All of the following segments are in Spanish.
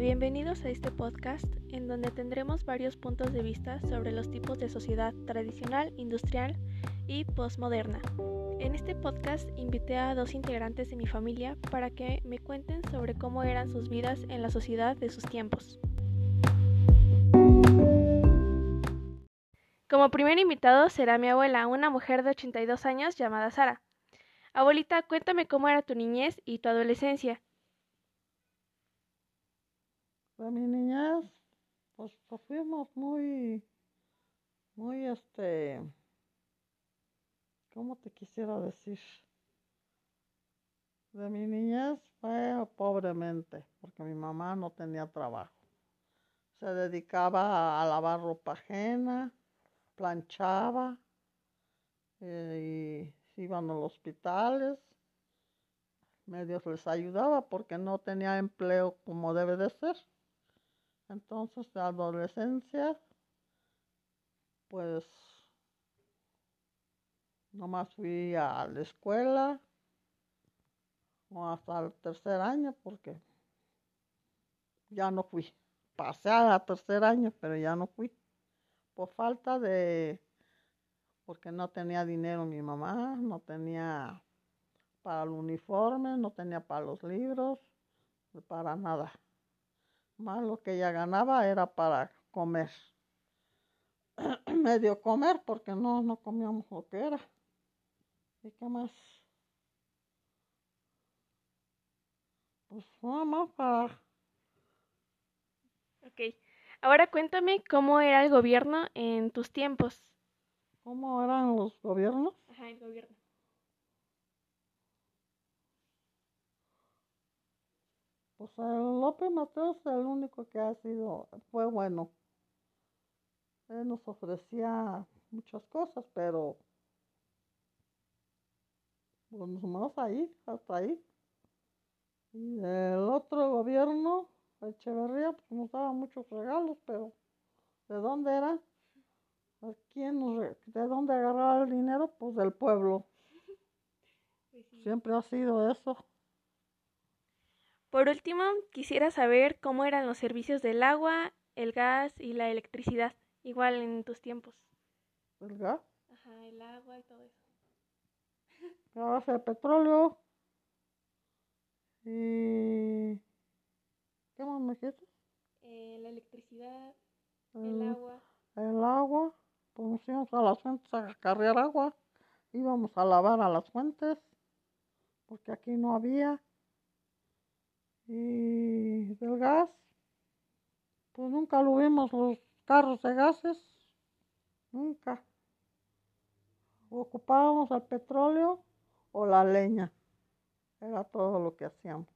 bienvenidos a este podcast en donde tendremos varios puntos de vista sobre los tipos de sociedad tradicional, industrial y postmoderna. En este podcast invité a dos integrantes de mi familia para que me cuenten sobre cómo eran sus vidas en la sociedad de sus tiempos. Como primer invitado será mi abuela, una mujer de 82 años llamada Sara. Abuelita, cuéntame cómo era tu niñez y tu adolescencia. De mi niñez, pues, pues, fuimos muy, muy, este, ¿cómo te quisiera decir? De mi niñez fue pobremente, porque mi mamá no tenía trabajo. Se dedicaba a lavar ropa ajena, planchaba, eh, iban a los hospitales. Medios les ayudaba porque no tenía empleo como debe de ser. Entonces, de adolescencia, pues, nomás fui a la escuela o hasta el tercer año porque ya no fui. Pasé al tercer año, pero ya no fui. Por falta de, porque no tenía dinero mi mamá, no tenía para el uniforme, no tenía para los libros, para nada. Más lo que ella ganaba era para comer. Medio comer porque no, no comíamos lo que era. ¿Y qué más? Pues nada más para... Ok. Ahora cuéntame cómo era el gobierno en tus tiempos. ¿Cómo eran los gobiernos? Ajá, el gobierno. Pues el López Mateos es el único que ha sido, fue bueno. Él nos ofrecía muchas cosas, pero pues más ahí, hasta ahí. Y el otro gobierno, Echeverría, pues nos daba muchos regalos, pero ¿de dónde era? ¿Quién ¿De dónde agarraba el dinero? Pues del pueblo. Pues Siempre ha sido eso. Por último, quisiera saber cómo eran los servicios del agua, el gas y la electricidad, igual en tus tiempos. ¿El gas? Ajá, el agua y todo eso. La base de petróleo. Y... ¿Qué más me dijiste? Eh, la electricidad, el, agua. El agua. Pues nos íbamos a las fuentes a cargar agua. Íbamos a lavar a las fuentes. Porque aquí no había y del gas, pues nunca lo vimos los carros de gases, nunca. Ocupábamos el petróleo o la leña, era todo lo que hacíamos.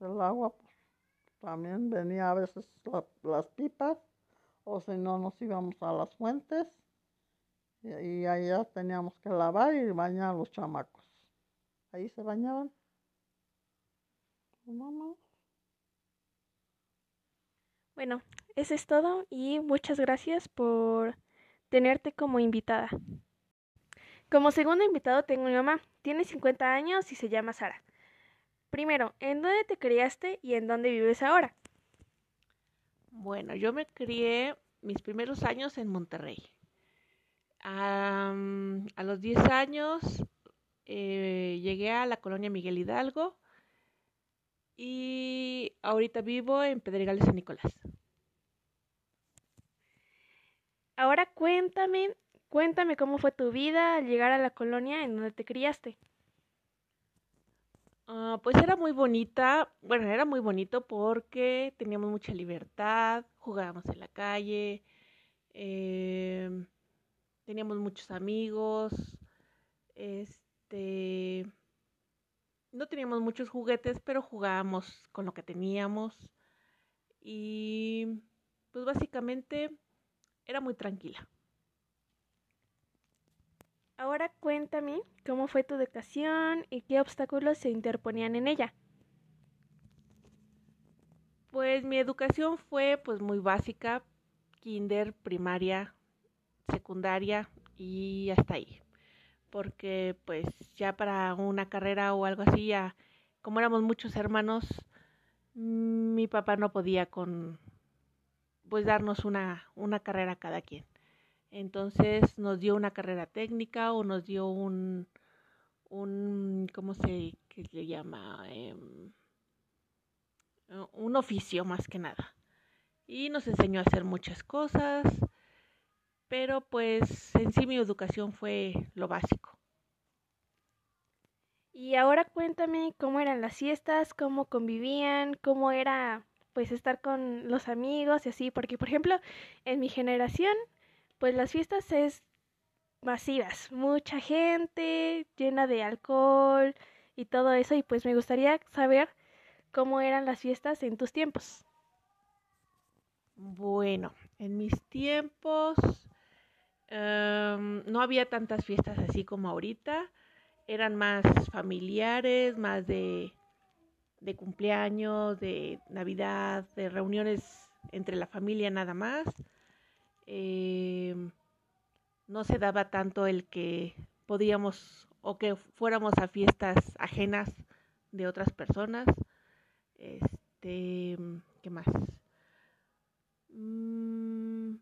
El agua, pues también venía a veces las pipas, o si no nos íbamos a las fuentes y, y allá teníamos que lavar y bañar a los chamacos. Ahí se bañaban. Bueno, eso es todo y muchas gracias por tenerte como invitada. Como segundo invitado tengo a mi mamá. Tiene 50 años y se llama Sara. Primero, ¿en dónde te criaste y en dónde vives ahora? Bueno, yo me crié mis primeros años en Monterrey. a los 10 años eh, llegué a la colonia Miguel Hidalgo y ahorita vivo en Pedregal de San Nicolás. Ahora cuéntame, cuéntame cómo fue tu vida al llegar a la colonia en donde te criaste. Ah, pues era muy bonita, bueno, era muy bonito porque teníamos mucha libertad, jugábamos en la calle, em, teníamos muchos amigos, este, no teníamos muchos juguetes, pero jugábamos con lo que teníamos. Y pues básicamente era muy tranquila. Ahora cuéntame cómo fue tu educación y qué obstáculos se interponían en ella. Pues mi educación fue pues muy básica, kinder, primaria, secundaria y hasta ahí porque pues ya para una carrera o algo así, ya como éramos muchos hermanos, mi papá no podía con pues darnos una, una carrera a cada quien. Entonces nos dio una carrera técnica o nos dio un, un ¿cómo se le llama? Em, un oficio más que nada. Y nos enseñó a hacer muchas cosas, pero pues en sí mi educación fue lo básico. Y ahora cuéntame cómo eran las fiestas, cómo convivían, cómo era pues estar con los amigos y así, porque por ejemplo, en mi generación, pues las fiestas es masivas, mucha gente, llena de alcohol y todo eso, y pues me gustaría saber cómo eran las fiestas en tus tiempos. Bueno, en mis tiempos em, no había tantas fiestas así como ahorita eran más familiares, más de, de cumpleaños, de Navidad, de reuniones entre la familia nada más. Em, no se daba tanto el que podíamos o que fuéramos a fiestas ajenas de otras personas. Este, ¿qué más? Mm,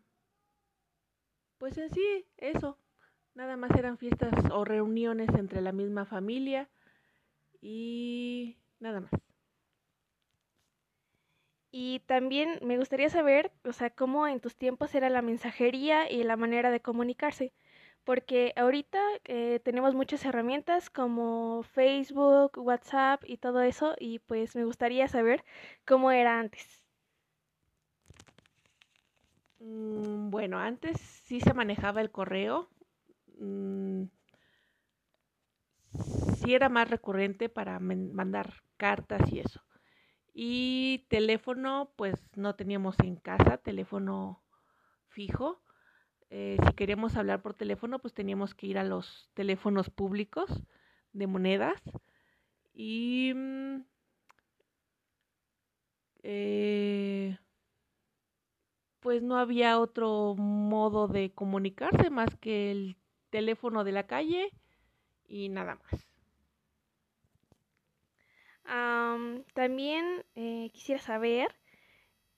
pues en sí, eso. Nada más eran fiestas o reuniones entre la misma familia y nada más. Y también me gustaría saber, o sea, cómo en tus tiempos era la mensajería y la manera de comunicarse, porque ahorita eh, tenemos muchas herramientas como Facebook, WhatsApp y todo eso, y pues me gustaría saber cómo era antes. Mm, bueno, antes sí se manejaba el correo, Mm, si era más recurrente para mandar cartas y eso. Y teléfono, pues no teníamos en casa, teléfono fijo. Eh, si queríamos hablar por teléfono, pues teníamos que ir a los teléfonos públicos de monedas. Y mm, eh, pues no había otro modo de comunicarse más que el teléfono de la calle y nada más. también eh, quisiera saber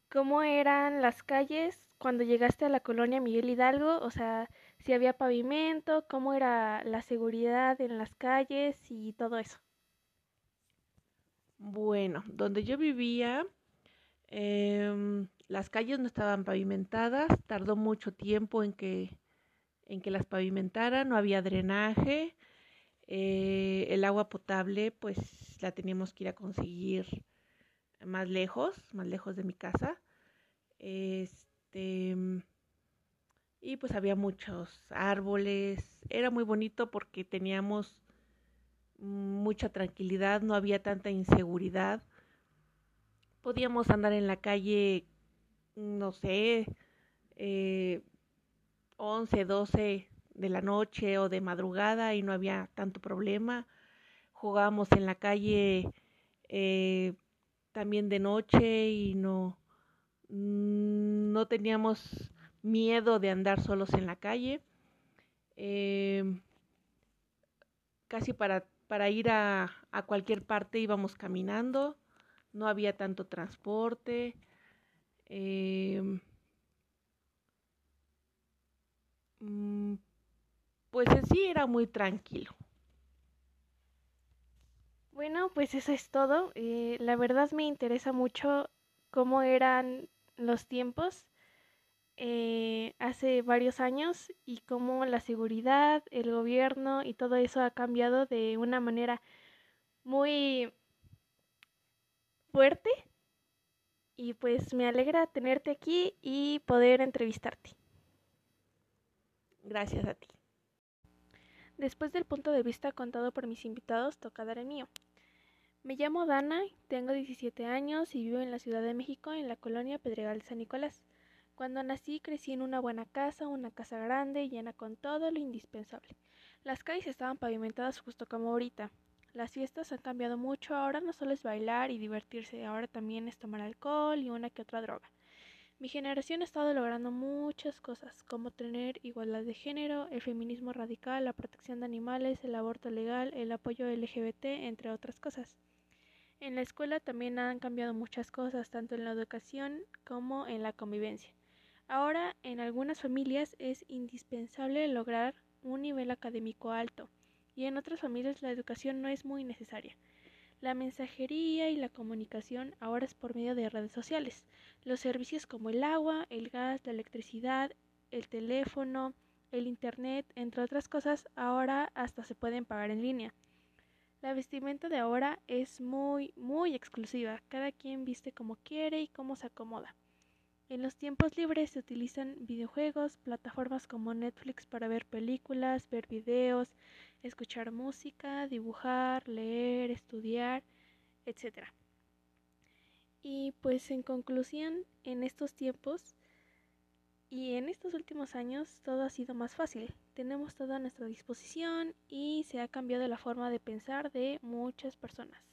cómo eran las calles cuando llegaste a la colonia Miguel Hidalgo, o sea, si había pavimento, cómo era la seguridad en las calles y todo eso. Bueno, donde yo vivía, em, las calles no estaban pavimentadas, tardó mucho tiempo en que en que las pavimentaran, no había drenaje, eh, el agua potable pues la teníamos que ir a conseguir más lejos, más lejos de mi casa. Este y pues había muchos árboles, era muy bonito porque teníamos mucha tranquilidad, no había tanta inseguridad. Podíamos andar en la calle, no sé, eh, 11, 12 de la noche o de madrugada y no había tanto problema. Jugábamos en la calle eh, también de noche y no, no teníamos miedo de andar solos en la calle. Em, casi para, para ir a, a, cualquier parte íbamos caminando, no había tanto transporte. Eh, Mm, pues en sí era muy tranquilo. Bueno, pues eso es todo. Eh, la verdad me interesa mucho cómo eran los tiempos eh, hace varios años y cómo la seguridad, el gobierno y todo eso ha cambiado de una manera muy fuerte. Y pues me alegra tenerte aquí y poder entrevistarte. Gracias a ti. Después del punto de vista contado por mis invitados, toca dar el mío. Me llamo Dana, tengo 17 años y vivo en la Ciudad de México, en la colonia Pedregal San Nicolás. Cuando nací crecí en una buena casa, una casa grande, llena con todo lo indispensable. Las calles estaban pavimentadas justo como ahorita. Las fiestas han cambiado mucho, ahora no solo es bailar y divertirse, ahora también es tomar alcohol y una que otra droga. Mi generación ha estado logrando muchas cosas, como tener igualdad de género, el feminismo radical, la protección de animales, el aborto legal, el apoyo LGBT, entre otras cosas. En la escuela también han cambiado muchas cosas, tanto en la educación como en la convivencia. Ahora, en algunas familias es indispensable lograr un nivel académico alto y en otras familias la educación no es muy necesaria. La mensajería y la comunicación ahora es por medio de redes sociales. Los servicios como el agua, el gas, la electricidad, el teléfono, el internet, entre otras cosas, ahora hasta se pueden pagar en línea. La vestimenta de ahora es muy, muy exclusiva. Cada quien viste como quiere y como se acomoda. En los tiempos libres se utilizan videojuegos, plataformas como Netflix para ver películas, ver videos, escuchar música, dibujar, leer, estudiar, etc. Y pues en conclusión, en estos tiempos y en estos últimos años todo ha sido más fácil. Tenemos todo a nuestra disposición y se ha cambiado la forma de pensar de muchas personas.